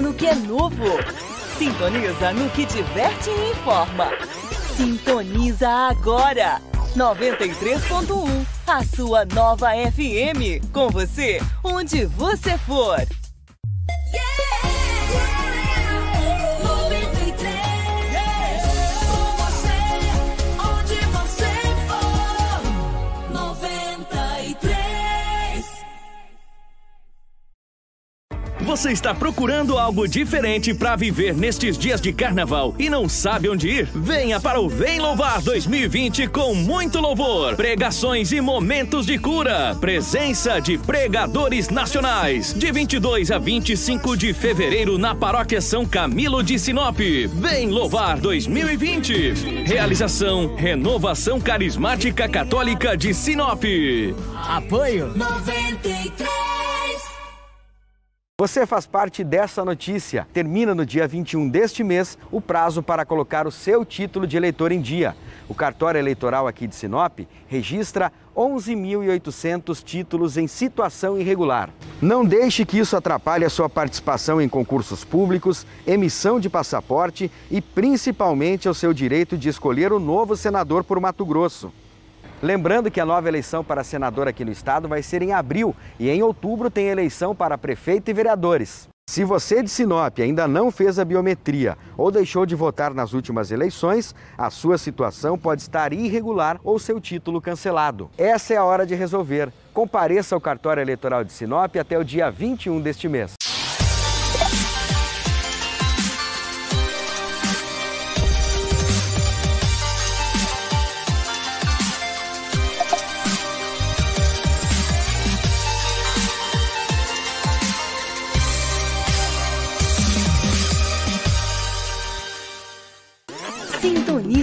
Sintoniza no que é novo. Sintoniza no que diverte e informa. Sintoniza agora. 93.1, a sua nova FM. Com você, onde você for. Você está procurando algo diferente para viver nestes dias de carnaval e não sabe onde ir? Venha para o Vem Louvar 2020 com muito louvor, pregações e momentos de cura. Presença de pregadores nacionais. De 22 a 25 de fevereiro na Paróquia São Camilo de Sinop. Vem Louvar 2020. Realização Renovação Carismática Católica de Sinop. Apoio 93. Você faz parte dessa notícia. Termina no dia 21 deste mês o prazo para colocar o seu título de eleitor em dia. O cartório eleitoral aqui de Sinop registra 11.800 títulos em situação irregular. Não deixe que isso atrapalhe a sua participação em concursos públicos, emissão de passaporte e principalmente o seu direito de escolher o novo senador por Mato Grosso. Lembrando que a nova eleição para senador aqui no estado vai ser em abril e em outubro tem eleição para prefeito e vereadores. Se você de Sinop ainda não fez a biometria ou deixou de votar nas últimas eleições, a sua situação pode estar irregular ou seu título cancelado. Essa é a hora de resolver. Compareça ao cartório eleitoral de Sinop até o dia 21 deste mês.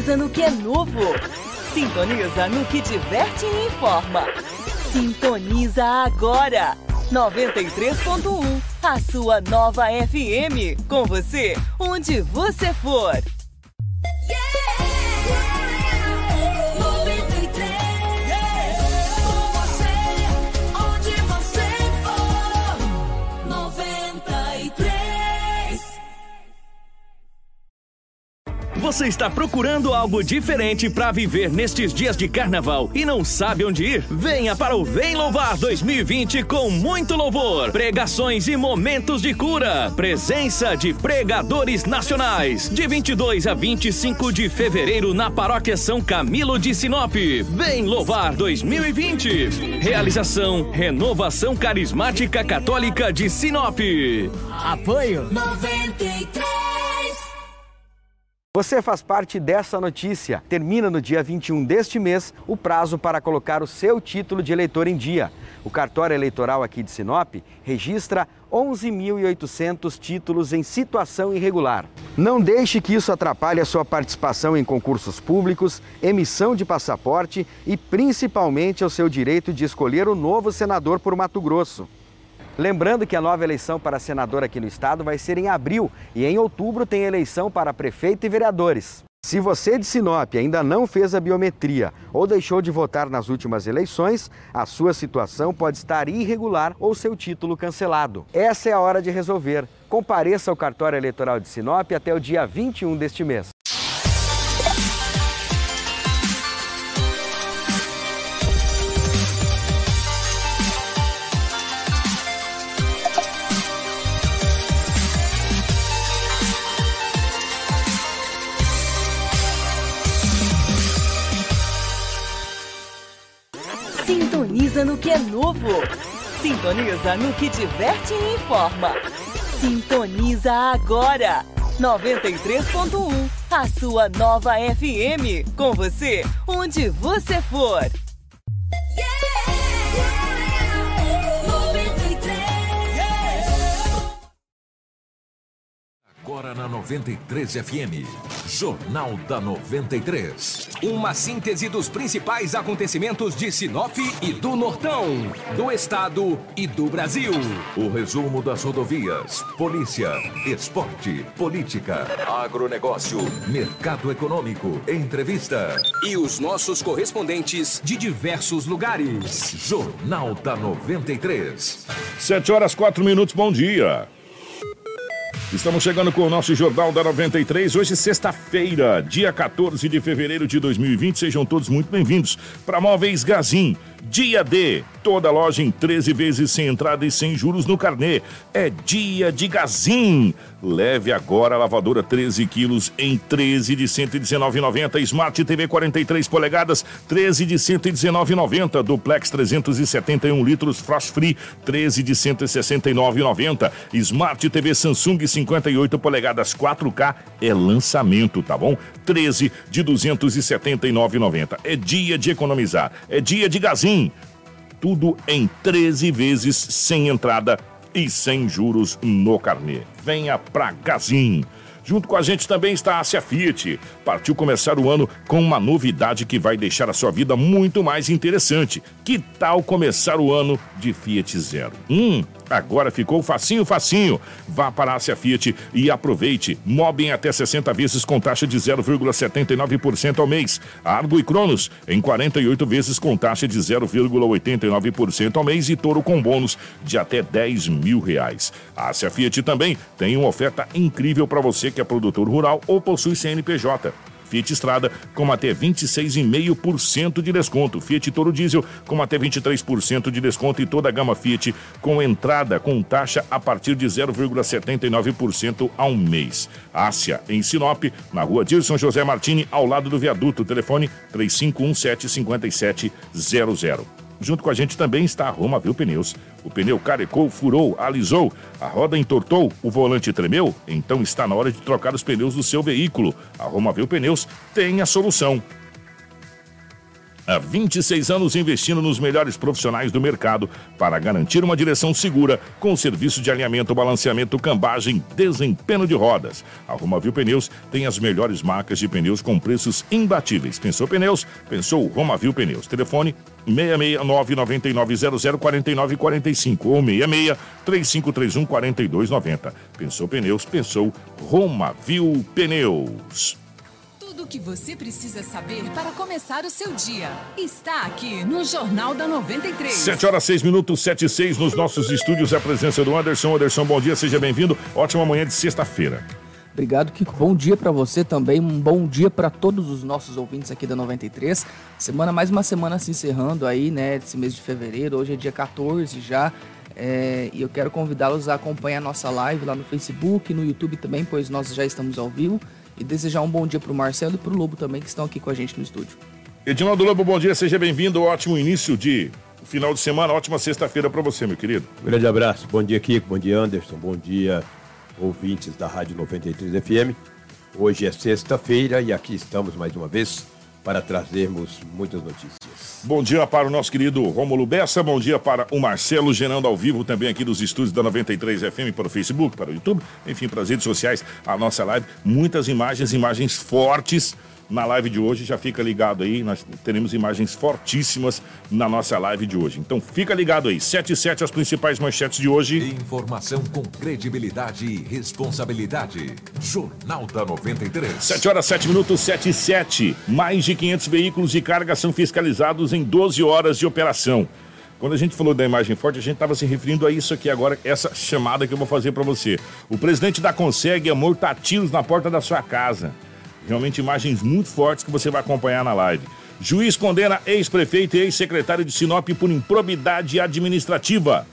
Sintoniza no que é novo. Sintoniza no que diverte e informa. Sintoniza agora. 93.1, a sua nova FM. Com você, onde você for. Você está procurando algo diferente para viver nestes dias de carnaval e não sabe onde ir? Venha para o Vem Louvar 2020 com muito louvor, pregações e momentos de cura. Presença de pregadores nacionais. De 22 a 25 de fevereiro na Paróquia São Camilo de Sinop. Vem Louvar 2020. Realização Renovação Carismática Católica de Sinop. Apoio 93. Você faz parte dessa notícia. Termina no dia 21 deste mês o prazo para colocar o seu título de eleitor em dia. O cartório eleitoral aqui de Sinop registra 11.800 títulos em situação irregular. Não deixe que isso atrapalhe a sua participação em concursos públicos, emissão de passaporte e principalmente o seu direito de escolher o novo senador por Mato Grosso. Lembrando que a nova eleição para senador aqui no estado vai ser em abril e em outubro tem eleição para prefeito e vereadores. Se você de Sinop ainda não fez a biometria ou deixou de votar nas últimas eleições, a sua situação pode estar irregular ou seu título cancelado. Essa é a hora de resolver. Compareça ao cartório eleitoral de Sinop até o dia 21 deste mês. Novo. Sintoniza no que diverte e informa. Sintoniza agora. 93.1, a sua nova FM. Com você, onde você for. Agora na 93 FM. Jornal da 93. Uma síntese dos principais acontecimentos de Sinop e do Nortão, do Estado e do Brasil. O resumo das rodovias, polícia, esporte, política, agronegócio, mercado econômico, entrevista. E os nossos correspondentes de diversos lugares. Jornal da 93. 7 horas 4 minutos, bom dia. Estamos chegando com o nosso Jornal da 93. Hoje, sexta-feira, dia 14 de fevereiro de 2020. Sejam todos muito bem-vindos para Móveis Gazin. Dia D, toda loja em 13 vezes sem entrada e sem juros no carnê. É dia de Gazin. Leve agora a lavadora 13 quilos em 13 de 119,90. Smart TV 43 polegadas, 13 de 119,90. Duplex 371 litros Frost Free, 13 de 169,90. Smart TV Samsung 58 polegadas 4K é lançamento, tá bom? 13 de 279,90. É dia de economizar, é dia de Gazin. Tudo em 13 vezes sem entrada e sem juros no carnê. Venha pra Gazin. Junto com a gente também está a Ásia Fiat. Partiu começar o ano com uma novidade que vai deixar a sua vida muito mais interessante. Que tal começar o ano de Fiat Zero? Hum, agora ficou facinho, facinho. Vá para a Ásia Fiat e aproveite. Mob em até 60 vezes com taxa de 0,79% ao mês. Argo e Cronos em 48 vezes com taxa de 0,89% ao mês e Toro com bônus de até 10 mil reais. A Ásia Fiat também tem uma oferta incrível para você é produtor rural ou possui CNPJ. Fiat Estrada com até 26,5% de desconto. Fiat Toro Diesel com até 23% de desconto e toda a gama Fiat com entrada com taxa a partir de 0,79% ao mês. Ásia, em Sinop, na rua Dilson José Martini, ao lado do viaduto. Telefone 3517 5700. Junto com a gente também está a Roma Viu Pneus. O pneu carecou, furou, alisou, a roda entortou, o volante tremeu? Então está na hora de trocar os pneus do seu veículo. A Roma Viu Pneus tem a solução. Há 26 anos investindo nos melhores profissionais do mercado para garantir uma direção segura com serviço de alinhamento, balanceamento, cambagem, desempenho de rodas. A Romavil Pneus tem as melhores marcas de pneus com preços imbatíveis. Pensou pneus? Pensou Romavil Pneus. Telefone 669 9900 4945 ou 66 3531 4290. Pensou pneus? Pensou Romavil Pneus. Tudo o que você precisa saber para começar o seu dia está aqui no Jornal da 93. 7 horas 6 minutos, 7 e 6 nos nossos estúdios. A presença do Anderson. Anderson, bom dia, seja bem-vindo. Ótima manhã de sexta-feira. Obrigado, Kiko. Bom dia para você também. Um bom dia para todos os nossos ouvintes aqui da 93. Semana, mais uma semana se encerrando aí, né? Esse mês de fevereiro. Hoje é dia 14 já. É, e eu quero convidá-los a acompanhar a nossa live lá no Facebook, no YouTube também, pois nós já estamos ao vivo. E desejar um bom dia para o Marcelo e para o Lobo também, que estão aqui com a gente no estúdio. Edinaldo Lobo, bom dia, seja bem-vindo. Ótimo início de final de semana, ótima sexta-feira para você, meu querido. grande abraço. Bom dia, Kiko. Bom dia, Anderson. Bom dia, ouvintes da Rádio 93 FM. Hoje é sexta-feira e aqui estamos mais uma vez para trazermos muitas notícias. Bom dia para o nosso querido Rômulo Bessa, bom dia para o Marcelo gerando ao vivo também aqui dos estúdios da 93 FM para o Facebook, para o YouTube, enfim, para as redes sociais, a nossa live. Muitas imagens, imagens fortes na live de hoje. Já fica ligado aí, nós teremos imagens fortíssimas na nossa live de hoje. Então fica ligado aí. 7 e 7 as principais manchetes de hoje. Informação com credibilidade e responsabilidade. Jornal da 93. 7 horas 7 minutos, 7 e 7. Mais de 500 veículos de carga são fiscalizados em 12 horas de operação. Quando a gente falou da imagem forte, a gente estava se referindo a isso aqui agora, essa chamada que eu vou fazer para você. O presidente da Consegue amortar tiros na porta da sua casa. Realmente imagens muito fortes que você vai acompanhar na live. Juiz condena ex-prefeito e ex-secretário de Sinop por improbidade administrativa.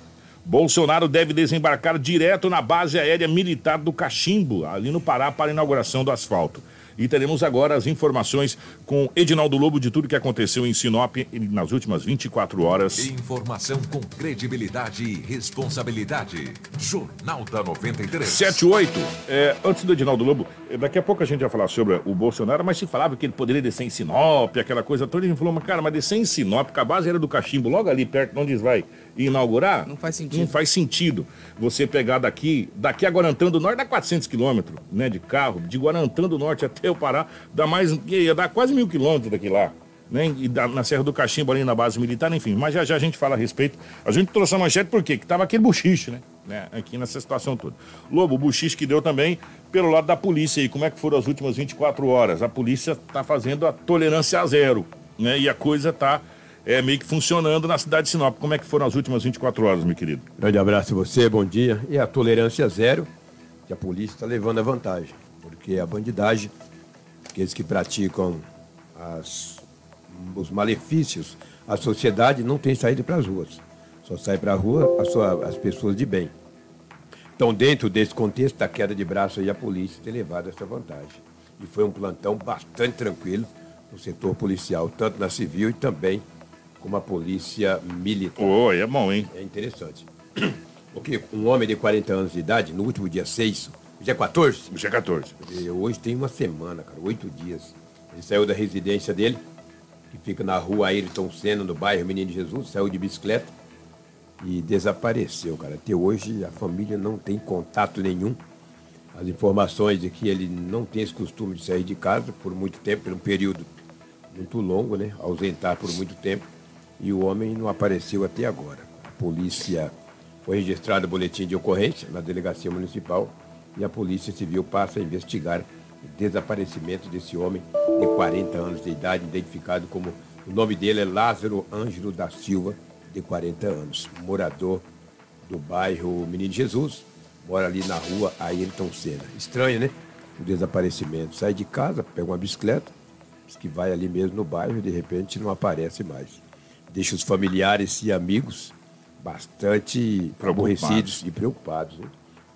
Bolsonaro deve desembarcar direto na base aérea militar do Cachimbo, ali no Pará, para a inauguração do asfalto. E teremos agora as informações com Edinaldo Lobo de tudo que aconteceu em Sinop nas últimas 24 horas. Informação com credibilidade e responsabilidade. Jornal da 93. 78. É, antes do Edinaldo Lobo, é, daqui a pouco a gente vai falar sobre o Bolsonaro, mas se falava que ele poderia descer em Sinop, aquela coisa toda. A gente falou, mas cara, mas descer em Sinop, com a base era do Cachimbo, logo ali perto, onde vai inaugurar. Não faz sentido. Não faz sentido você pegar daqui, daqui a Guarantã do Norte dá 400 quilômetros, né, de carro, de Guarantã do Norte até o Pará, dá mais, ia dar quase mil quilômetros daqui lá. Né, e da, na Serra do Cachimbo, ali na base militar, enfim. Mas já já a gente fala a respeito. A gente trouxe a manchete por quê? Que tava aquele buchiche, né? né? Aqui nessa situação toda. Lobo, o buchiche que deu também pelo lado da polícia aí. Como é que foram as últimas 24 horas? A polícia está fazendo a tolerância a zero, né? E a coisa está é, meio que funcionando na cidade de Sinop. Como é que foram as últimas 24 horas, meu querido? Grande abraço a você, bom dia. E a tolerância zero que a polícia está levando a vantagem, porque a bandidagem, aqueles que praticam as, os malefícios à sociedade, não tem saída para as ruas. Só sai para a rua as, as pessoas de bem. Então, dentro desse contexto da queda de braço, aí, a polícia tem levado essa vantagem. E foi um plantão bastante tranquilo no setor policial, tanto na civil e também como a polícia militar. Oi, é bom, hein? É interessante. Porque um homem de 40 anos de idade, no último dia 6, dia 14? Dia 14. Hoje tem uma semana, cara, oito dias. Ele saiu da residência dele, que fica na rua Ayrton Senna, no bairro Menino Jesus, saiu de bicicleta e desapareceu, cara. Até hoje a família não tem contato nenhum. As informações de que ele não tem esse costume de sair de casa por muito tempo, por um período muito longo, né? Ausentar por muito tempo. E o homem não apareceu até agora. A polícia foi registrado o boletim de ocorrência na delegacia municipal e a Polícia Civil passa a investigar o desaparecimento desse homem de 40 anos de idade, identificado como o nome dele é Lázaro Ângelo da Silva, de 40 anos, morador do bairro Menino Jesus, mora ali na rua Ayrton Senna. Estranho, né? O desaparecimento. Sai de casa, pega uma bicicleta, diz que vai ali mesmo no bairro e de repente não aparece mais. Deixa os familiares e amigos bastante aborrecidos e preocupados. Né?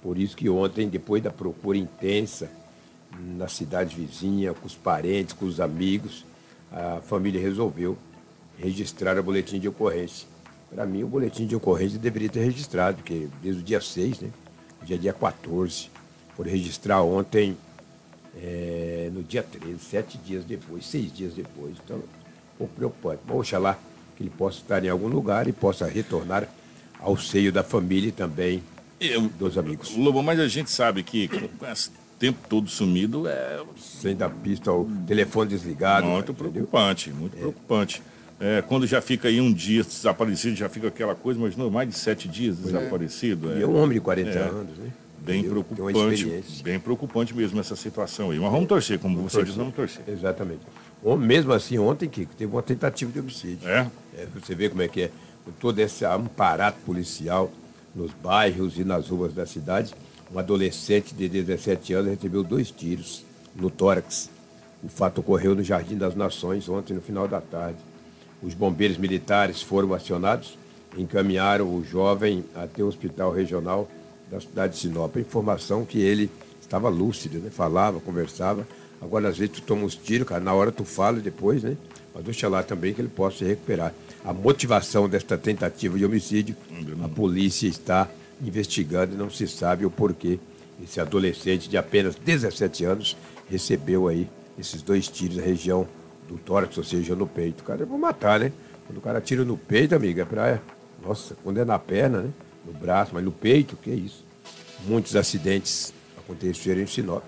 Por isso que ontem, depois da procura intensa na cidade vizinha, com os parentes, com os amigos, a família resolveu registrar o boletim de ocorrência. Para mim, o boletim de ocorrência deveria ter registrado, porque desde o dia 6, né? Dia 14. Foram registrar ontem, é, no dia 13, sete dias depois, seis dias depois. Então, um pouco preocupante. Mas oxalá que ele possa estar em algum lugar e possa retornar ao seio da família e também Eu, dos amigos. Lobo, mas a gente sabe que com esse tempo todo sumido é. Sem dar pista ao telefone desligado. Muito preocupante, muito é. preocupante. É, quando já fica aí um dia desaparecido, já fica aquela coisa, mas não, mais de sete dias é. desaparecido. É. E é um homem de 40 é. anos, né? Bem preocupante, bem preocupante mesmo essa situação aí. Mas vamos torcer, como vamos você torcer. diz, vamos torcer. Exatamente. Mesmo assim, ontem, que teve uma tentativa de homicídio. É? É? Você vê como é que é todo esse aparato policial nos bairros e nas ruas da cidade. Um adolescente de 17 anos recebeu dois tiros no tórax. O fato ocorreu no Jardim das Nações ontem, no final da tarde. Os bombeiros militares foram acionados, encaminharam o jovem até o hospital regional da cidade de Sinop. A informação que ele estava lúcido, né? falava, conversava. Agora, às vezes, tu toma uns tiros, cara, na hora tu fala depois, né? Mas deixa lá também que ele possa se recuperar. A motivação desta tentativa de homicídio, a polícia está investigando e não se sabe o porquê. Esse adolescente de apenas 17 anos recebeu aí esses dois tiros na região do tórax, ou seja, no peito. Cara, é pra matar, né? Quando o cara tira no peito, amiga, é pra. Nossa, quando é na perna, né? No braço, mas no peito, que é isso? Muitos acidentes aconteceram em Sinop.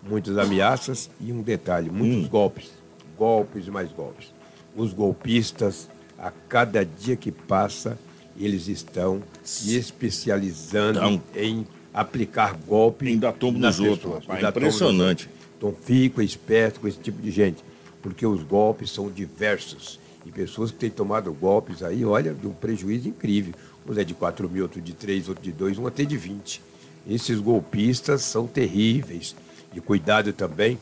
Muitas ameaças e um detalhe, muitos hum. golpes. Golpes e mais golpes. Os golpistas, a cada dia que passa, eles estão se especializando então, em aplicar golpes. Ainda tombo nos outros, rapaz. Impressionante. Então fica esperto com esse tipo de gente porque os golpes são diversos. E pessoas que têm tomado golpes aí, olha, de um prejuízo incrível. Um é de 4 mil, outro de 3, outro de 2, um até de 20. Esses golpistas são terríveis. E cuidado também,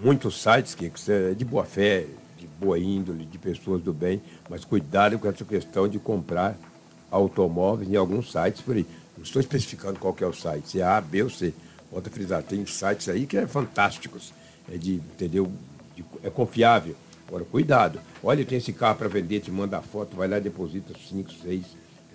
muitos sites que é de boa fé, de boa índole, de pessoas do bem, mas cuidado com essa questão de comprar automóveis em alguns sites por aí. Não estou especificando qual é o site, se é A, B ou C. Volta a frisar, tem sites aí que é fantásticos. É de, entendeu? é confiável. Agora, cuidado. Olha, tem esse carro para vender, te manda a foto, vai lá deposita 5, 6,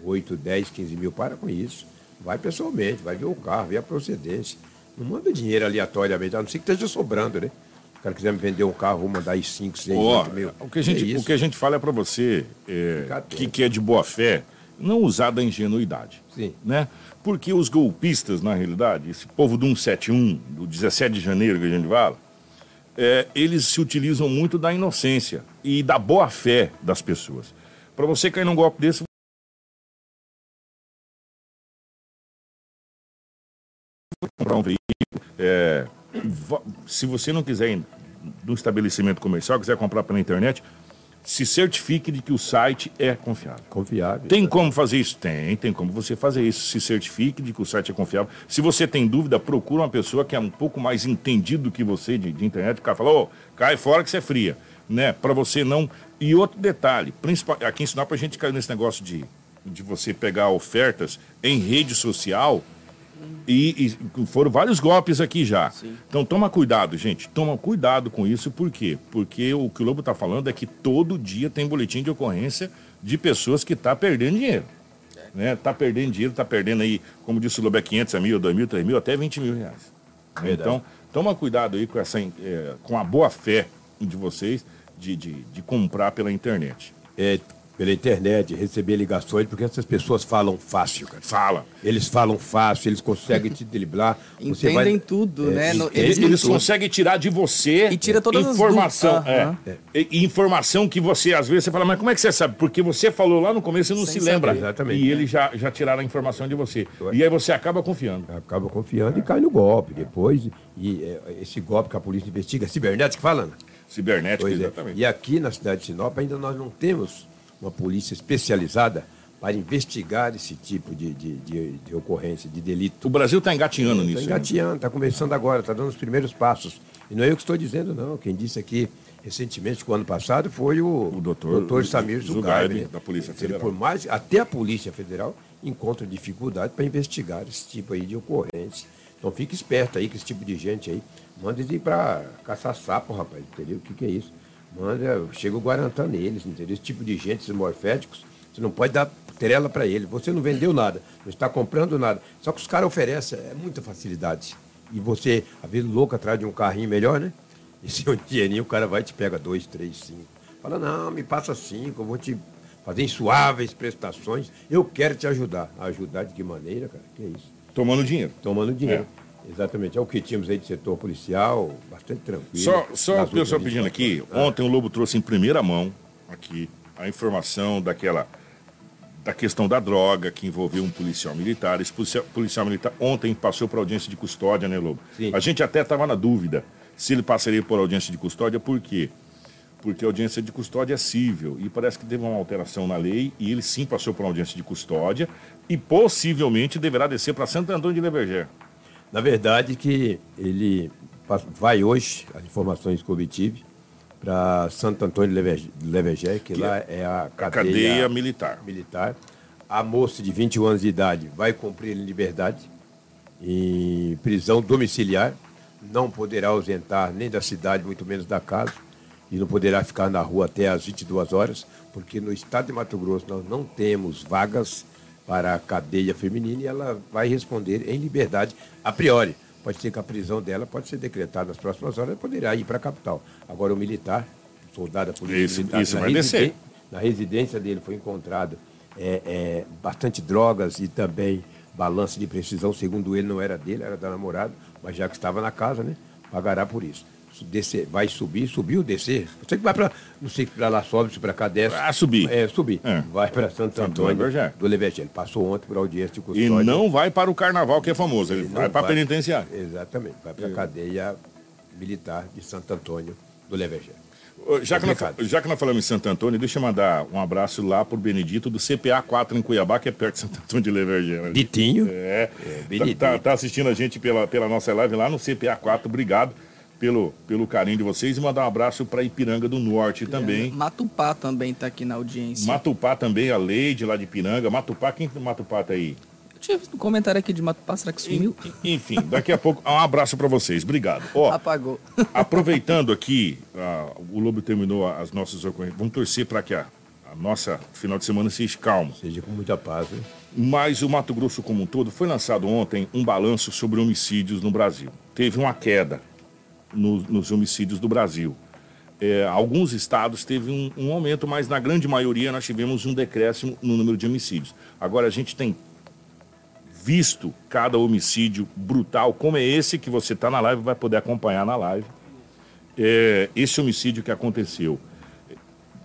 8, 10, 15 mil. Para com isso. Vai pessoalmente, vai ver o carro, ver a procedência. Não manda dinheiro aleatoriamente, a não ser que esteja sobrando, né? O cara quiser me vender um carro, vou mandar aí 5, 6, 8 mil. O que a gente, é o que a gente fala é para você é, que, que é de boa fé, não usar da ingenuidade. Sim. Né? Porque os golpistas, na realidade, esse povo do 171, do 17 de janeiro que a gente fala, é, eles se utilizam muito da inocência e da boa fé das pessoas. Para você cair num golpe desse, comprar um veículo. É, se você não quiser ir no estabelecimento comercial, quiser comprar pela internet, se certifique de que o site é confiável. Confiável. Tem como fazer isso? Tem, tem como você fazer isso. Se certifique de que o site é confiável. Se você tem dúvida, procura uma pessoa que é um pouco mais entendido do que você de, de internet. O cara fala, ô, cai fora que você é fria. Né? Para você não. E outro detalhe, principal, aqui em Sinop a gente caiu nesse negócio de, de você pegar ofertas em rede social. E, e, foram vários golpes aqui já. Sim. Então toma cuidado, gente. Toma cuidado com isso, por quê? Porque o que o Lobo está falando é que todo dia tem boletim de ocorrência de pessoas que estão tá perdendo dinheiro. É. Né? Tá perdendo dinheiro, tá perdendo aí, como disse o Lobo, é 500 mil, 2 mil, 3 mil, até 20 mil reais. Verdade. Então, toma cuidado aí com, essa, é, com a boa fé de vocês de, de, de comprar pela internet. É, pela internet, receber ligações, porque essas pessoas falam fácil, cara. Fala. Eles falam fácil, eles conseguem te driblar. Entendem vai... tudo, é, né? No, eles, eles conseguem tirar de você e tira todas informação, as. É, é. informação que você, às vezes, você fala, mas como é que você sabe? Porque você falou lá no começo e não Sem se lembra. Saber. Exatamente. E eles já, já tiraram a informação de você. E aí você acaba confiando. Acaba confiando e cai no golpe depois. E é, esse golpe que a polícia investiga, cibernética falando. Cibernética, pois é. exatamente. E aqui na cidade de Sinop ainda nós não temos uma polícia especializada para investigar esse tipo de, de, de, de ocorrência, de delito. O Brasil está engatinhando tá nisso. Está engatinhando, está começando agora, está dando os primeiros passos. E não é eu que estou dizendo, não. Quem disse aqui recentemente, o ano passado, foi o, o doutor, doutor Samir Zugaib, da Polícia Federal. Por mais, até a Polícia Federal encontra dificuldade para investigar esse tipo aí de ocorrência. Então fique esperto aí que esse tipo de gente aí manda ir para caçar sapo, rapaz, entendeu? O que, que é isso? Manda, chega o Guarantã neles, entendeu? Esse tipo de gente, esses morféticos, você não pode dar trela para ele. Você não vendeu nada, não está comprando nada. Só que os caras oferecem é muita facilidade. E você, às vezes, louco atrás de um carrinho melhor, né? E se um dinheirinho, o cara vai e te pega dois, três, cinco. Fala, não, me passa cinco, eu vou te fazer em suaves prestações. Eu quero te ajudar. Ajudar de que maneira, cara? Que é isso? Tomando dinheiro. Tomando dinheiro. É. Exatamente, é o que tínhamos aí de setor policial, bastante tranquilo. Só, só o pessoal pedindo aqui, ah. ontem o Lobo trouxe em primeira mão aqui a informação daquela da questão da droga que envolveu um policial militar. Esse policial, policial militar ontem passou por audiência de custódia, né, Lobo? Sim. A gente até estava na dúvida se ele passaria por audiência de custódia, por quê? Porque a audiência de custódia é cível e parece que teve uma alteração na lei e ele sim passou por audiência de custódia e possivelmente deverá descer para Santo Antônio de Leverger. Na verdade, que ele vai hoje, as informações que obtive, para Santo Antônio de Levegé, que, que lá é a cadeia, a cadeia, militar. militar. A moça de 21 anos de idade vai cumprir em liberdade, em prisão domiciliar, não poderá ausentar nem da cidade, muito menos da casa, e não poderá ficar na rua até às 22 horas, porque no estado de Mato Grosso nós não temos vagas para a cadeia feminina e ela vai responder em liberdade a priori. Pode ser que a prisão dela pode ser decretada nas próximas horas, ela poderá ir para a capital. Agora, o militar, soldado da polícia isso, militar, isso na, vai descer. na residência dele foi encontrado é, é, bastante drogas e também balança de precisão, segundo ele, não era dele, era da namorada, mas já que estava na casa, né, pagará por isso descer, vai subir, subiu, descer. Você que vai para, não sei para lá sobe, se para cá desce. Ah, subir. É, subir. É. Vai para Santo Antônio do Levergé. Ele passou ontem por audiência de custódia. E não vai para o carnaval que é famoso, ele, ele vai para a penitenciária. Exatamente, vai para a é. cadeia militar de Santo Antônio do Levergé. Já que, nós, já que nós falamos em Santo Antônio, deixa eu mandar um abraço lá pro Benedito do CPA 4 em Cuiabá, que é perto de Santo Antônio de Levergé. Né? Ditinho. É. é tá, tá, tá, assistindo a gente pela, pela nossa live lá no CPA 4, obrigado pelo, pelo carinho de vocês e mandar um abraço para Ipiranga do Norte também. Matupá também está aqui na audiência. Matupá também, a Leide lá de Ipiranga. Matupá, quem Matupá tá aí? Eu tinha visto um comentário aqui de Matupá, será que sumiu? Enfim, daqui a pouco, um abraço para vocês, obrigado. Ó, Apagou. aproveitando aqui, uh, o Lobo terminou as nossas ocorrências, vamos torcer para que a, a, nossa final de semana seja calmo. Seja com muita paz, né? Mas o Mato Grosso como um todo, foi lançado ontem um balanço sobre homicídios no Brasil. Teve uma queda no, nos homicídios do Brasil. É, alguns estados teve um, um, aumento, mas na grande maioria nós tivemos um decréscimo no número de homicídios. Agora a gente tem visto cada homicídio brutal, como é esse que você está na live, vai poder acompanhar na live. É, esse homicídio que aconteceu,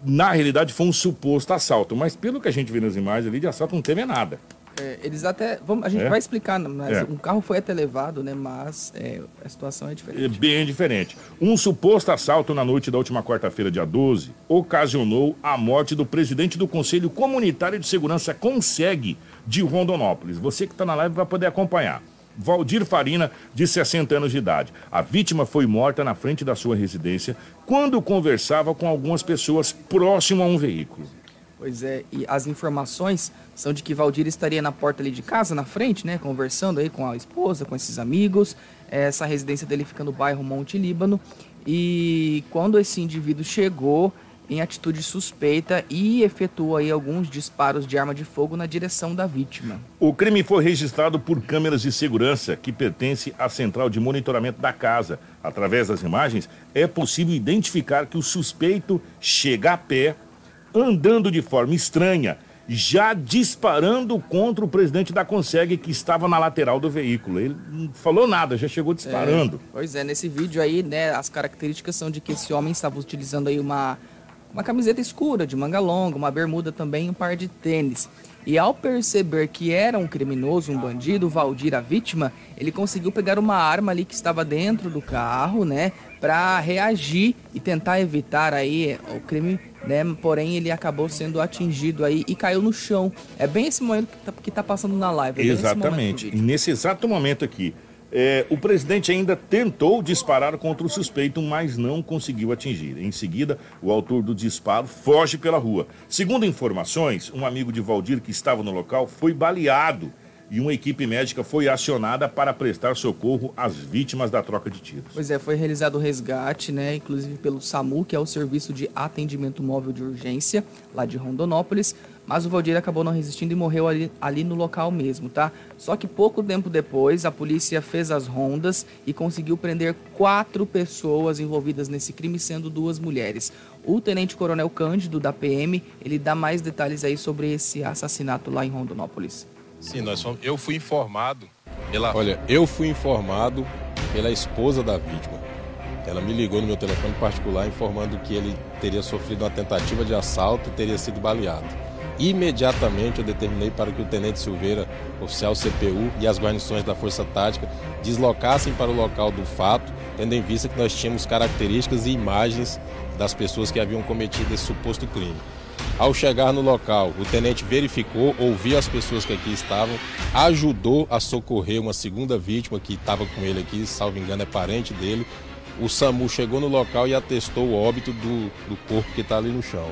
na realidade foi um suposto assalto, mas pelo que a gente vê nas imagens ali, de assalto não teve nada. É, eles até. Vamos, a gente É? vai explicar, mas É. um carro foi até levado, né? Mas é, a situação é diferente. É bem diferente. Um suposto assalto na noite da última quarta-feira, dia 12, ocasionou a morte do presidente do Conselho Comunitário de Segurança Consegue de Rondonópolis. Você que está na live vai poder acompanhar. Valdir Farina, de 60 anos de idade. A vítima foi morta na frente da sua residência quando conversava com algumas pessoas próximo a um veículo. Pois é, e as informações são de que Valdir estaria na porta ali de casa, na frente, né? Conversando aí com a esposa, com esses amigos. Essa residência dele fica no bairro Monte Líbano. E quando esse indivíduo chegou em atitude suspeita e efetuou aí alguns disparos de arma de fogo na direção da vítima. O crime foi registrado por câmeras de segurança que pertence à central de monitoramento da casa. Através das imagens, é possível identificar que o suspeito chega a pé, andando de forma estranha, já disparando contra o presidente da Consegue que estava na lateral do veículo. Ele não falou nada, já chegou disparando. É, pois é, nesse vídeo aí, né, as características são de que esse homem estava utilizando aí uma, uma camiseta escura, de manga longa, uma bermuda também um par de tênis. E ao perceber que era um criminoso, um bandido, Valdir, a vítima, ele conseguiu pegar uma arma ali que estava dentro do carro, né, para reagir e tentar evitar aí o crime, né, porém ele acabou sendo atingido aí e caiu no chão. É bem esse momento que tá, que tá passando na live. é Exatamente. vídeo. Nesse exato momento aqui, é, o presidente ainda tentou disparar contra o suspeito, mas não conseguiu atingir. Em seguida, o autor do disparo foge pela rua. Segundo informações, um amigo de Valdir que estava no local foi baleado e uma equipe médica foi acionada para prestar socorro às vítimas da troca de tiros. Pois é, foi realizado o resgate, né, inclusive pelo SAMU, que é o Serviço de Atendimento Móvel de Urgência, lá de Rondonópolis, mas o Valdir acabou não resistindo e morreu ali, ali no local mesmo, tá? Só que pouco tempo depois, a polícia fez as rondas e conseguiu prender quatro pessoas envolvidas nesse crime, sendo duas mulheres. O Tenente Coronel Cândido, da PM, ele dá mais detalhes aí sobre esse assassinato lá em Rondonópolis. Sim, nós fomos, eu fui informado pela. Olha, eu fui informado pela esposa da vítima. Ela me ligou no meu telefone particular informando que ele teria sofrido uma tentativa de assalto e teria sido baleado. Imediatamente eu determinei para que o Tenente Silveira, oficial CPU e as guarnições da Força Tática deslocassem para o local do fato, tendo em vista que nós tínhamos características e imagens das pessoas que haviam cometido esse suposto crime. Ao chegar no local, o tenente verificou, ouviu as pessoas que aqui estavam, ajudou a socorrer uma segunda vítima que estava com ele aqui, salvo engano é parente dele. O SAMU chegou no local e atestou o óbito do, do corpo que está ali no chão.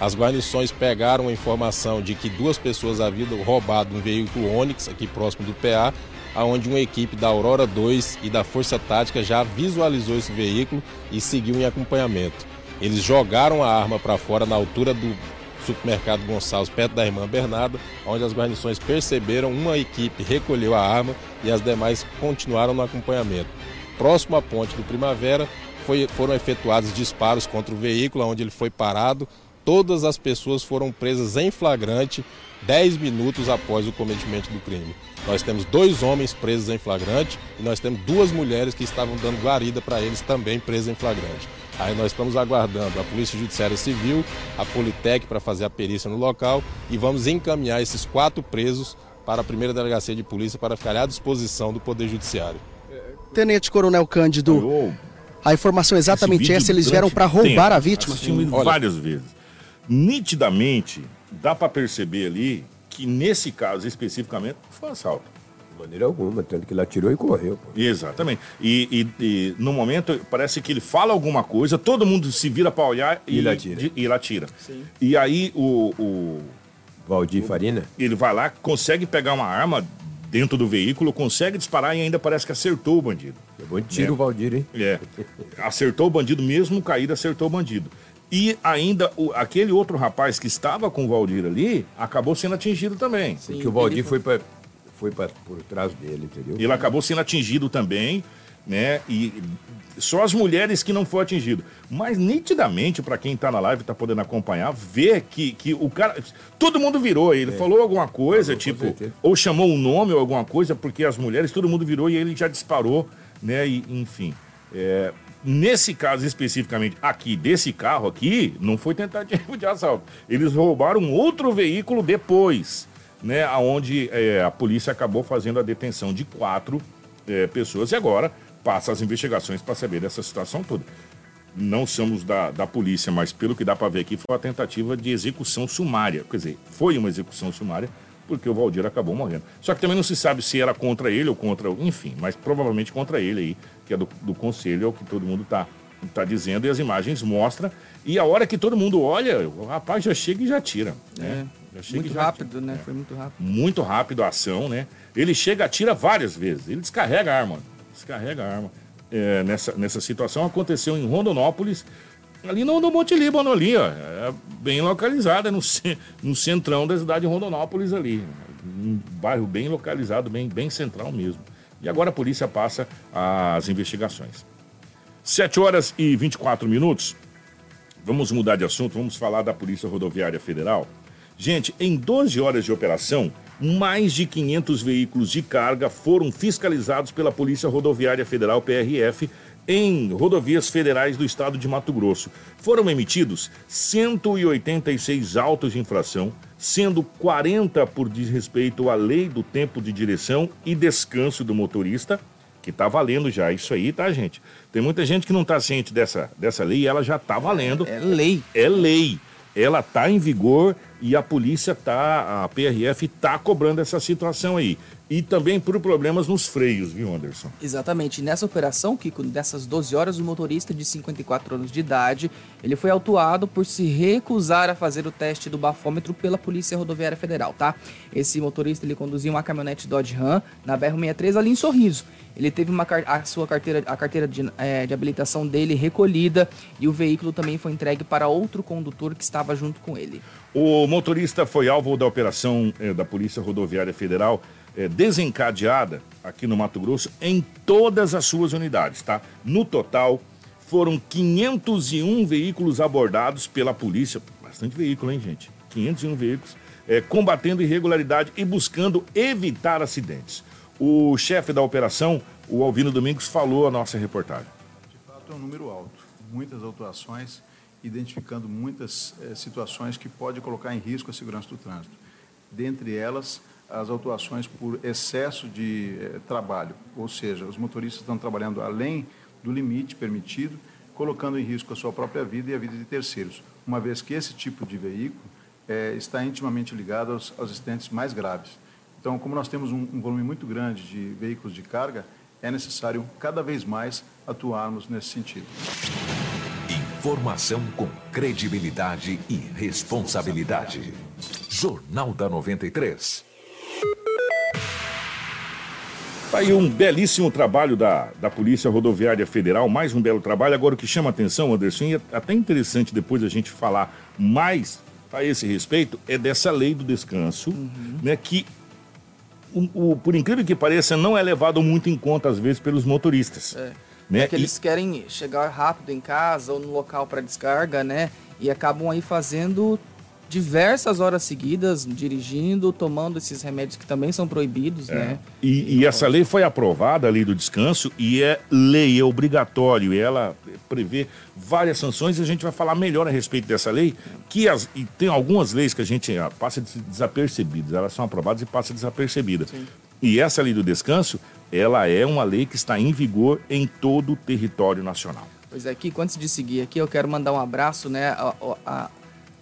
As guarnições pegaram a informação de que duas pessoas haviam roubado um veículo Onix aqui próximo do PA, aonde uma equipe da Aurora 2 e da Força Tática já visualizou esse veículo e seguiu em acompanhamento. Eles jogaram a arma para fora na altura do supermercado Gonçalves, perto da irmã Bernarda, onde as guarnições perceberam uma equipe recolheu a arma e as demais continuaram no acompanhamento. Próximo à ponte do Primavera, foi- foram efetuados disparos contra o veículo, onde ele foi parado. Todas as pessoas foram presas em flagrante 10 minutos após o cometimento do crime. Nós temos dois homens presos em flagrante e nós temos duas mulheres que estavam dando guarida para eles também presas em flagrante. Aí nós estamos aguardando a Polícia Judiciária Civil, a Politec para fazer a perícia no local e vamos encaminhar esses quatro presos para a primeira delegacia de polícia para ficar à disposição do Poder Judiciário. Tenente Coronel Cândido, a informação é exatamente essa, eles vieram para roubar tempo, a vítima? Olha, várias vezes. Nitidamente, dá para perceber ali que nesse caso especificamente foi um assalto. De maneira alguma, tanto que ele atirou e correu. Pô. Exatamente. E, e- e no momento parece que ele fala alguma coisa, todo mundo se vira para olhar e, E ele atira. de- e ele atira. E aí o, o Valdir Farina, ele vai lá, consegue pegar uma arma dentro do veículo, consegue disparar e ainda parece que acertou o bandido. é bom tiro o Valdir, hein? É. Acertou o bandido, mesmo caído, acertou o bandido. E ainda o- aquele outro rapaz que estava com o Valdir ali acabou sendo atingido também. Porque o Valdir foi, pra, foi pra, por trás dele, entendeu? Ele acabou sendo atingido também, né? E só as mulheres que não foram atingido. Mas nitidamente, para quem tá na live e tá podendo acompanhar, vê que, que o cara. Todo mundo virou. Ele falou alguma coisa, tipo, ou chamou um nome ou alguma coisa, porque as mulheres, todo mundo virou e ele já disparou, né? E, enfim. é, nesse caso especificamente aqui, desse carro aqui, não foi tentativa de assalto. Eles roubaram outro veículo depois. né, onde é, a polícia acabou fazendo a detenção de quatro é, pessoas e agora passa as investigações para saber dessa situação toda. Não somos da, da polícia, mas pelo que dá para ver aqui, foi uma tentativa de execução sumária. Quer dizer, foi uma execução sumária porque o Valdir acabou morrendo. Só que também não se sabe se era contra ele ou contra. Enfim, mas provavelmente contra ele aí, que é do, do conselho, é o que todo mundo está tá dizendo, e as imagens mostram. E a hora que todo mundo olha, o rapaz já chega e já tira. Né? É, muito rápido, né? Foi muito rápido. Muito rápido a ação, né? Ele chega, atira várias vezes. Ele descarrega a arma. Descarrega a arma. É, nessa, nessa situação aconteceu em Rondonópolis, ali no, no Monte Líbano ali, ó. É bem localizada, no, no centrão da cidade de Rondonópolis ali. Um bairro bem localizado, bem, bem central mesmo. E agora a polícia passa as investigações. 7 horas e 24 minutos. Vamos mudar de assunto, vamos falar da Polícia Rodoviária Federal. Gente, em 12 horas de operação, mais de 500 veículos de carga foram fiscalizados pela Polícia Rodoviária Federal, PRF, em rodovias federais do estado de Mato Grosso. Foram emitidos 186 autos de infração, sendo 40 por desrespeito à lei do tempo de direção e descanso do motorista, que está valendo já isso aí, tá, gente? Tem muita gente que não está ciente dessa, dessa lei e ela já está valendo. É lei. É lei. Ela está em vigor e a polícia tá, a PRF está cobrando essa situação aí. E também por problemas nos freios, viu, Anderson? Exatamente. Nessa operação, Kiko, dessas 12 horas, o motorista de 54 anos de idade, ele foi autuado por se recusar a fazer o teste do bafômetro pela Polícia Rodoviária Federal, tá? Esse motorista, ele conduzia uma caminhonete Dodge Ram na BR-63 ali em Sorriso. Ele teve uma, a sua carteira, a carteira de, é, de habilitação dele recolhida e o veículo também foi entregue para outro condutor que estava junto com ele. O motorista foi alvo da operação é, da Polícia Rodoviária Federal é, desencadeada aqui no Mato Grosso em todas as suas unidades, tá? No total, foram 501 veículos abordados pela polícia. Bastante veículo, hein, gente? 501 veículos, é, combatendo irregularidade e buscando evitar acidentes. O chefe da operação, o Alvino Domingos, falou a nossa reportagem. De fato, é um número alto. Muitas autuações, identificando muitas é, situações que podem colocar em risco a segurança do trânsito. Dentre elas, as autuações por excesso de eh, trabalho, ou seja, os motoristas estão trabalhando além do limite permitido, colocando em risco a sua própria vida e a vida de terceiros, uma vez que esse tipo de veículo eh, está intimamente ligado aos, aos acidentes mais graves. Então, como nós temos um, um volume muito grande de veículos de carga, é necessário cada vez mais atuarmos nesse sentido. Informação com credibilidade e responsabilidade. Jornal da 93. Tá aí um belíssimo trabalho da, da Polícia Rodoviária Federal, mais um belo trabalho. Agora, o que chama atenção, Anderson, e é até interessante depois a gente falar mais a esse respeito, é dessa lei do descanso, uhum. né, que, o, o, por incrível que pareça, não é levado muito em conta, às vezes, pelos motoristas. É. Né? É que eles e... querem chegar rápido em casa ou no local para descarga, né? E acabam aí fazendo diversas horas seguidas dirigindo, tomando esses remédios que também são proibidos, é. né? E, e essa lei foi aprovada, a lei do descanso, e é lei, é obrigatório, e ela prevê várias sanções, e a gente vai falar melhor a respeito dessa lei, que as, e tem algumas leis que a gente ah, passa desapercebidas, elas são aprovadas e passam desapercebidas. Sim. E essa lei do descanso, ela é uma lei que está em vigor em todo o território nacional. Pois é, Kiko, antes de seguir aqui, eu quero mandar um abraço, né, a, a,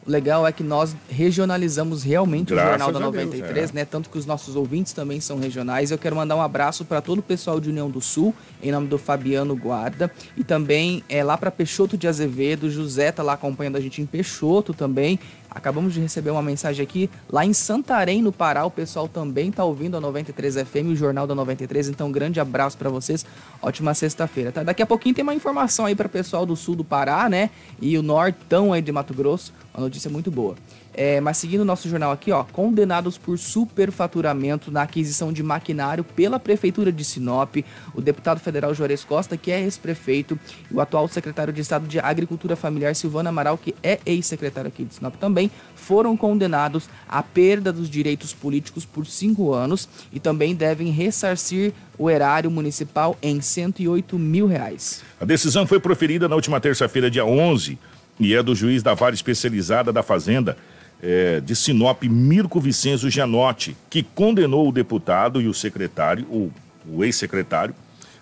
o legal é que nós regionalizamos realmente Graças o Jornal da 93, Deus, é. né? Tanto que os nossos ouvintes também são regionais. Eu quero mandar um abraço para todo o pessoal de União do Sul, em nome do Fabiano Guarda. E também é lá para Peixoto de Azevedo. José tá lá acompanhando a gente em Peixoto também. Acabamos de receber uma mensagem aqui lá em Santarém, no Pará. O pessoal também tá ouvindo a 93 FM, o Jornal da 93. Então, grande abraço para vocês. Ótima sexta-feira, tá? Daqui a pouquinho tem uma informação aí para o pessoal do sul do Pará, né? E o nortão aí de Mato Grosso. Uma notícia muito boa. É, mas seguindo o nosso jornal aqui, ó, condenados por superfaturamento na aquisição de maquinário pela Prefeitura de Sinop, o deputado federal Juarez Costa, que é ex-prefeito, e o atual secretário de Estado de Agricultura Familiar, Silvana Amaral, que é ex-secretário aqui de Sinop também, foram condenados à perda dos direitos políticos por cinco anos e também devem ressarcir o erário municipal em 108 mil reais. A decisão foi proferida na última terça-feira, dia 11, e é do juiz da vara especializada da Fazenda, é, de Sinop, Mirko Vicenzo Gianotti, que condenou o deputado e o secretário, o, o ex-secretário,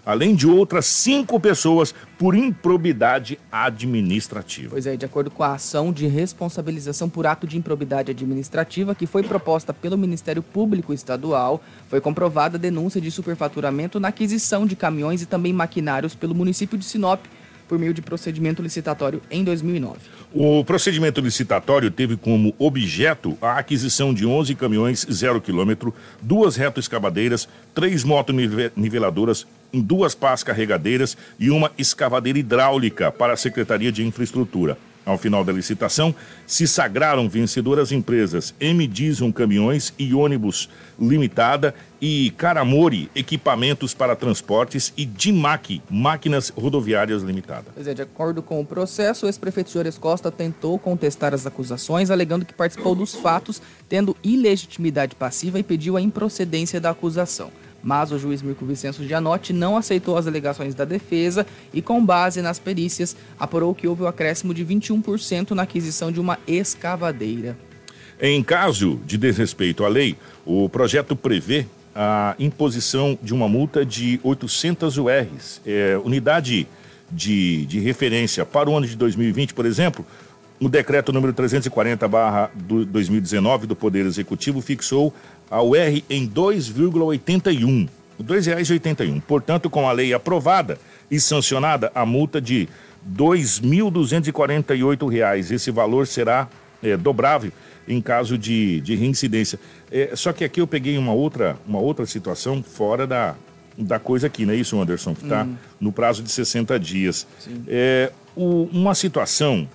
além de outras cinco pessoas por improbidade administrativa. Pois é, de acordo com a ação de responsabilização por ato de improbidade administrativa que foi proposta pelo Ministério Público Estadual, foi comprovada a denúncia de superfaturamento na aquisição de caminhões e também maquinários pelo município de Sinop por meio de procedimento licitatório em 2009. O procedimento licitatório teve como objeto a aquisição de 11 caminhões zero quilômetro, duas reto-escavadeiras, três motoniveladoras, duas pás carregadeiras e uma escavadeira hidráulica para a Secretaria de Infraestrutura. Ao final da licitação, se sagraram vencedoras empresas M Diesel Caminhões e Ônibus Limitada e Caramori Equipamentos para Transportes e Dimac Máquinas Rodoviárias Limitada. Pois é, de acordo com o processo, o ex-prefeito Jores Costa tentou contestar as acusações, alegando que participou dos fatos, tendo ilegitimidade passiva e pediu a improcedência da acusação mas o juiz Mirko Vicenço Gianotti não aceitou as alegações da defesa e, com base nas perícias, apurou que houve o um acréscimo de 21% na aquisição de uma escavadeira. Em caso de desrespeito à lei, o projeto prevê a imposição de uma multa de 800 URs, é, unidade de, de referência para o ano de 2020, por exemplo, no decreto número 340 barra 2019 do Poder Executivo fixou a UR em 2,81, R$ 2,81. Portanto, com a lei aprovada e sancionada, a multa de R$ 2.248. Esse valor será é, dobrável em caso de, de reincidência. É, só que aqui eu peguei uma outra, uma outra situação fora da, da coisa aqui, não é isso, Anderson? Que está hum. no prazo de 60 dias. É, o, uma situação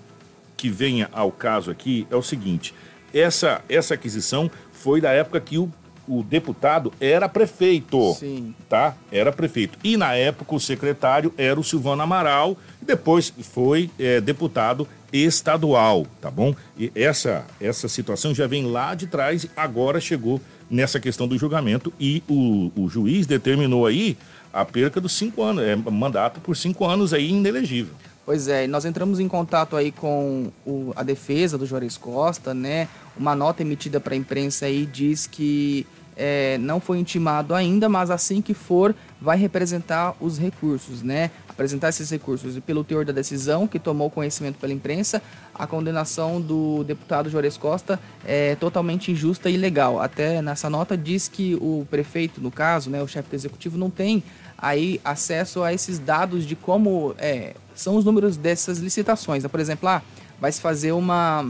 que venha ao caso aqui é o seguinte: essa, essa aquisição foi da época que o, o deputado era prefeito. Sim. Tá? Era prefeito. E na época o secretário era o Silvano Amaral, e depois foi é, deputado estadual, tá bom? E essa, essa situação já vem lá de trás, agora chegou nessa questão do julgamento e o, o juiz determinou aí a perca dos cinco anos, é, mandato por cinco anos aí inelegível. Pois é, nós entramos em contato aí com o, a defesa do Juarez Costa, né? Uma nota emitida para a imprensa aí diz que é, não foi intimado ainda, mas assim que for, vai representar os recursos, né? Apresentar esses recursos. E pelo teor da decisão que tomou conhecimento pela imprensa, a condenação do deputado Juarez Costa é totalmente injusta e ilegal. Até nessa nota diz que o prefeito, no caso, né, o chefe do executivo, não tem aí acesso a esses dados de como é, são os números dessas licitações. Por exemplo, lá ah, vai se fazer uma.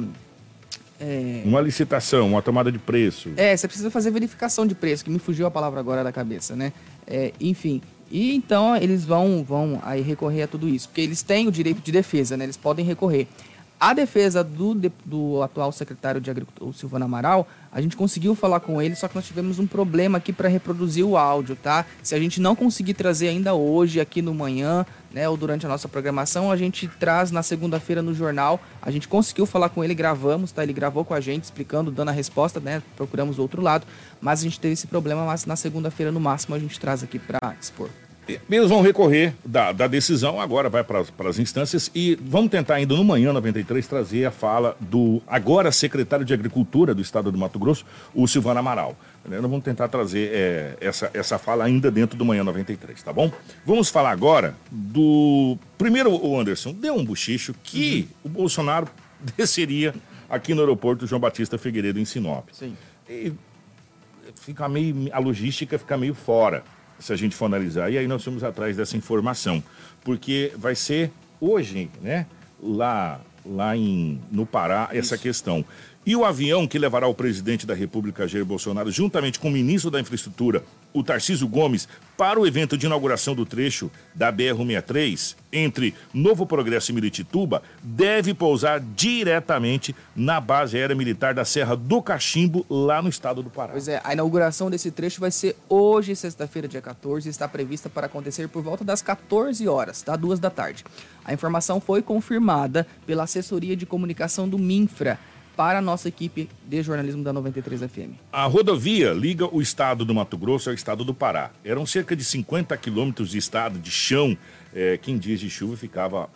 É... Uma licitação, uma tomada de preço. É, você precisa fazer verificação de preço, que me fugiu a palavra agora da cabeça, né? É, enfim. E então eles vão, vão aí recorrer a tudo isso, porque eles têm o direito de defesa, né? Eles podem recorrer. A defesa do, do atual secretário de Agricultura, Silvano Amaral, a gente conseguiu falar com ele, só que nós tivemos um problema aqui para reproduzir o áudio, tá? Se a gente não conseguir trazer ainda hoje, aqui no manhã, né, ou durante a nossa programação, a gente traz na segunda-feira no jornal. A gente conseguiu falar com ele, gravamos, tá? Ele gravou com a gente, explicando, dando a resposta, né? Procuramos o outro lado, mas a gente teve esse problema, mas na segunda-feira, no máximo, a gente traz aqui para expor. Eles vão recorrer da, da decisão, agora vai para as instâncias e vamos tentar ainda no Manhã 93 trazer a fala do agora secretário de Agricultura do Estado do Mato Grosso, o Silvano Amaral. Nós vamos tentar trazer é, essa, essa fala ainda dentro do Manhã 93, tá bom? Vamos falar agora do... Primeiro, o Anderson deu um bochicho que uhum. o Bolsonaro desceria aqui no aeroporto João Batista Figueiredo, em Sinop. Sim. E fica meio... A logística fica meio fora se a gente for analisar. E aí nós fomos atrás dessa informação, porque vai ser hoje, né, lá, lá em, no Pará, essa Isso. questão. E o avião que levará o presidente da República, Jair Bolsonaro, juntamente com o ministro da Infraestrutura, o Tarcísio Gomes, para o evento de inauguração do trecho da BR-163 entre Novo Progresso e Miritituba, deve pousar diretamente na base aérea militar da Serra do Cachimbo, lá no estado do Pará. Pois é, a inauguração desse trecho vai ser hoje, sexta-feira, dia 14, e está prevista para acontecer por volta das 14 horas, tá? Duas da tarde. A informação foi confirmada pela assessoria de comunicação do MINFRA para a nossa equipe de jornalismo da 93 FM. A rodovia liga o estado do Mato Grosso ao estado do Pará. Eram cerca de 50 quilômetros de estado de chão, é, que em dias de chuva ficava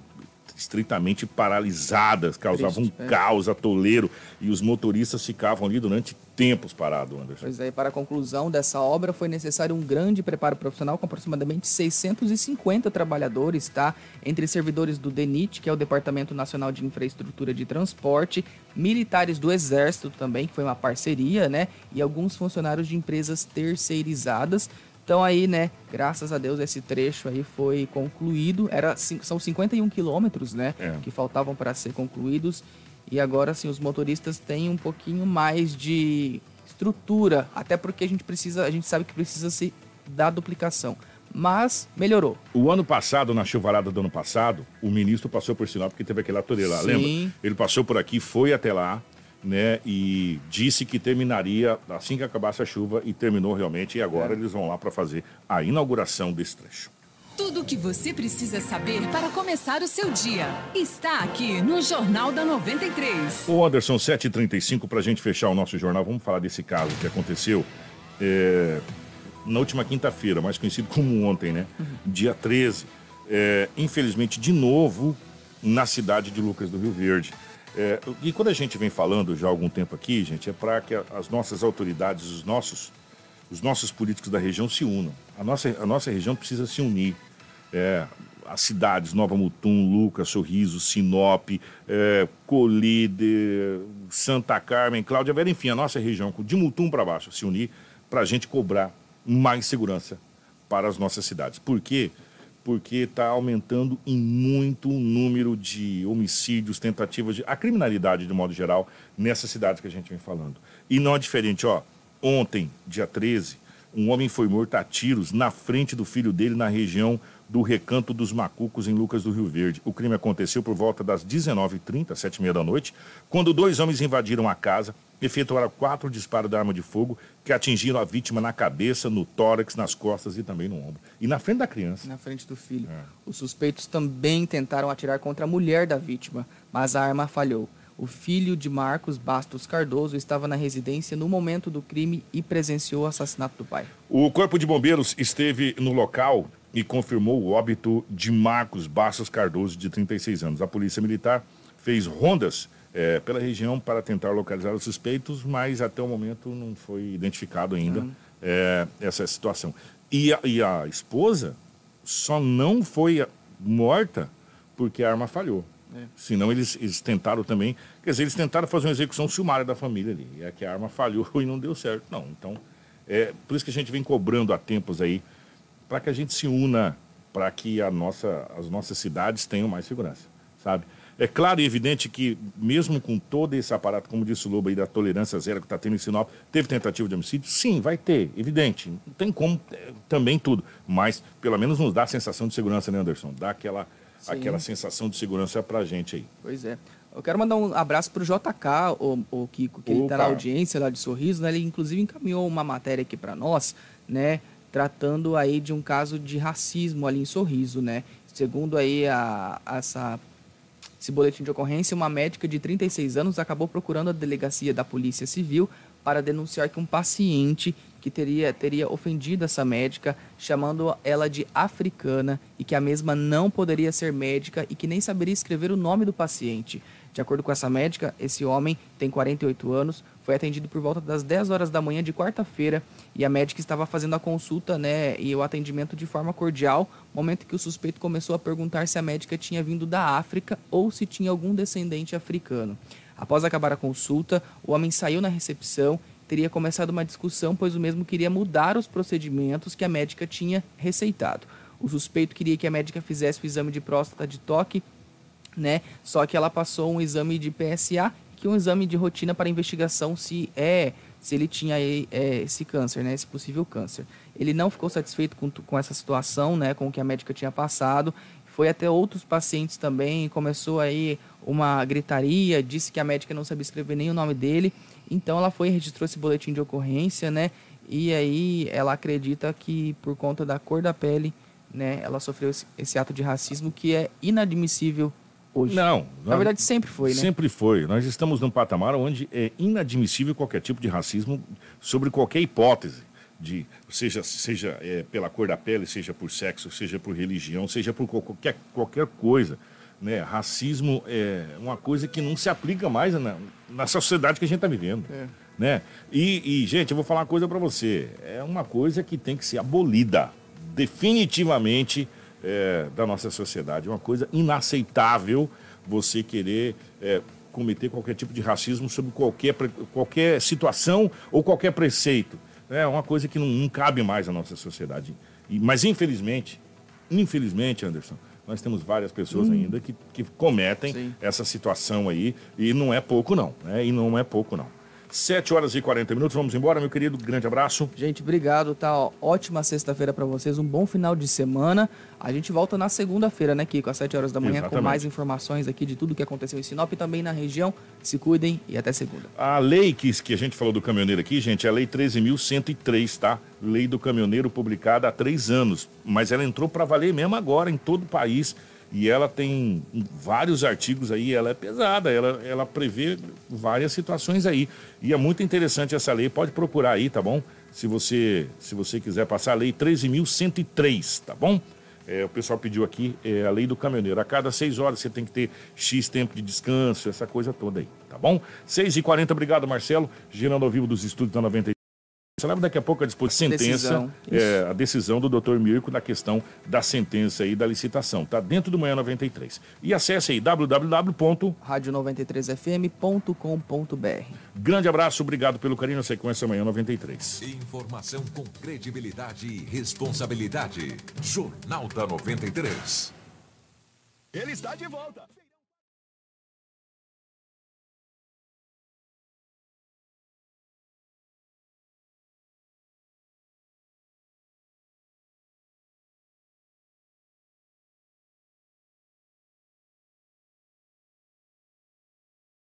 estritamente paralisadas, causavam Triste, um é. caos, atoleiro, e os motoristas ficavam ali durante tempos parados, Anderson. Pois é, para a conclusão dessa obra foi necessário um grande preparo profissional com aproximadamente 650 trabalhadores, tá? Entre servidores do DENIT, que é o Departamento Nacional de Infraestrutura de Transporte, militares do Exército também, que foi uma parceria, né? E alguns funcionários de empresas terceirizadas. Então aí, né, graças a Deus esse trecho aí foi concluído. Era, são 51 quilômetros, né, É. que faltavam para ser concluídos. E agora sim, os motoristas têm um pouquinho mais de estrutura, até porque a gente precisa, a gente sabe que precisa se dar duplicação. Mas melhorou. O ano passado, na chuvarada do ano passado, o ministro passou por Sinop porque teve aquele atoleiro lá, lembra? Ele passou por aqui, foi até lá, né, e disse que terminaria assim que acabasse a chuva e terminou realmente, e agora eles vão lá para fazer a inauguração desse trecho. Tudo o que você precisa saber para começar o seu dia está aqui no Jornal da 93. Ô Anderson, 7h35, para a gente fechar o nosso jornal, vamos falar desse caso que aconteceu é, na última quinta-feira, mais conhecido como ontem, né? Dia 13. É, infelizmente, de novo, na cidade de Lucas do Rio Verde. É, e quando a gente vem falando já há algum tempo aqui, gente, é para que as nossas autoridades, os nossos, os nossos políticos da região se unam. A nossa, a nossa região precisa se unir. É, as cidades Nova Mutum, Lucas, Sorriso, Sinop, é, Colide, Santa Carmen, Cláudia Vera, enfim, a nossa região, de Mutum para baixo, se unir para a gente cobrar mais segurança para as nossas cidades. Por quê? Porque está aumentando em muito o número de homicídios, tentativas de. a criminalidade, de modo geral, nessas cidades que a gente vem falando. E não é diferente, ó. Ontem, dia 13, um homem foi morto a tiros na frente do filho dele na região do Recanto dos Macucos, em Lucas do Rio Verde. O crime aconteceu por volta das 19h30, 7h30 da noite, quando dois homens invadiram a casa, efetuaram quatro disparos de arma de fogo que atingiram a vítima na cabeça, no tórax, nas costas e também no ombro. E na frente da criança. Na frente do filho. Os suspeitos também tentaram atirar contra a mulher da vítima, mas a arma falhou. O filho de Marcos Bastos Cardoso estava na residência no momento do crime e presenciou o assassinato do pai. O Corpo de Bombeiros esteve no local e confirmou o óbito de Marcos Bastos Cardoso, de 36 anos. A Polícia Militar fez rondas eh, pela região para tentar localizar os suspeitos, mas até o momento não foi identificado ainda Uhum. eh, essa situação. E a, e a esposa só não foi morta porque a arma falhou. É. Senão eles, eles tentaram também. Quer dizer, eles tentaram fazer uma execução sumária da família ali. E é que a arma falhou e não deu certo. Não. Então, é por isso que a gente vem cobrando há tempos aí, para que a gente se una, para que nossa, as nossas cidades tenham mais segurança, sabe? É claro e evidente que, mesmo com todo esse aparato, como disse o Lobo aí, da tolerância zero que está tendo em Sinop, teve tentativa de homicídio? Sim, vai ter, evidente. Não tem como é, também tudo. Mas, pelo menos, nos dá a sensação de segurança, né, Anderson? Dá aquela, Sim. aquela sensação de segurança pra gente aí. Pois é. Eu quero mandar um abraço pro JK, o, o Kiko, que ele tá na audiência lá de Sorriso, né? Ele inclusive encaminhou uma matéria aqui para nós, né? Tratando aí de um caso de racismo ali em Sorriso, né? Segundo aí a, essa, esse boletim de ocorrência, uma médica de 36 anos acabou procurando a delegacia da Polícia Civil para denunciar que um paciente que teria, teria ofendido essa médica, chamando ela de africana e que a mesma não poderia ser médica e que nem saberia escrever o nome do paciente. De acordo com essa médica, esse homem tem 48 anos, foi atendido por volta das 10 horas da manhã de quarta-feira e a médica estava fazendo a consulta né, e o atendimento de forma cordial, momento que o suspeito começou a perguntar se a médica tinha vindo da África ou se tinha algum descendente africano. Após acabar a consulta, o homem saiu na recepção teria começado uma discussão, pois o mesmo queria mudar os procedimentos que a médica tinha receitado. O suspeito queria que a médica fizesse o exame de próstata de toque, né? Só que ela passou um exame de PSA, que é um exame de rotina para investigação se é se ele tinha é, esse câncer, né? Esse possível câncer. Ele não ficou satisfeito com, com essa situação, né? Com o que a médica tinha passado. Foi até outros pacientes também, começou aí uma gritaria, disse que a médica não sabia escrever nem o nome dele. Então ela foi e registrou esse boletim de ocorrência, né? E aí ela acredita que por conta da cor da pele, né, ela sofreu esse, esse ato de racismo que é inadmissível hoje. Não. Na verdade sempre foi, né? Sempre foi. Nós estamos num patamar onde é inadmissível qualquer tipo de racismo sobre qualquer hipótese. De, seja seja é, pela cor da pele, seja por sexo, seja por religião, seja por qualquer, qualquer coisa. Né? Racismo é uma coisa que não se aplica mais na, na sociedade que a gente está vivendo. É. Né? E, e, gente, eu vou falar uma coisa para você. É uma coisa que tem que ser abolida definitivamente é, da nossa sociedade. É uma coisa inaceitável você querer é, cometer qualquer tipo de racismo sobre qualquer, qualquer situação ou qualquer preceito. É uma coisa que não, não cabe mais na nossa sociedade. E, mas infelizmente, infelizmente, Anderson, nós temos várias pessoas hum. ainda que, que cometem Sim. essa situação aí, e não é pouco não, né? E não é pouco não. 7 horas e 40 minutos, vamos embora, meu querido, grande abraço. Gente, obrigado, tá? Ó, ótima sexta-feira para vocês, um bom final de semana. A gente volta na segunda-feira, né, Kiko, às 7 horas da manhã, Exatamente. com mais informações aqui de tudo que aconteceu em Sinop e também na região. Se cuidem e até segunda. A lei que, que a gente falou do caminhoneiro aqui, gente, é a lei 13.103, tá? Lei do caminhoneiro publicada há três anos, mas ela entrou para valer mesmo agora em todo o país e ela tem vários artigos aí, ela é pesada, ela, ela prevê várias situações aí. E é muito interessante essa lei, pode procurar aí, tá bom? Se você, se você quiser passar a lei 13.103, tá bom? É, o pessoal pediu aqui é, a lei do caminhoneiro. A cada seis horas você tem que ter X tempo de descanso, essa coisa toda aí, tá bom? 6h40, obrigado, Marcelo. Girando ao vivo dos estúdios da 93. Você leva daqui a pouco a disposição sentença, decisão. É, a decisão do Dr. Mirko na questão da sentença aí da licitação. Está dentro do Manhã 93. E acesse aí www.radio93fm.com.br. Grande abraço, obrigado pelo carinho na sequência Manhã 93. Informação com credibilidade e responsabilidade. Jornal da 93. Ele está de volta.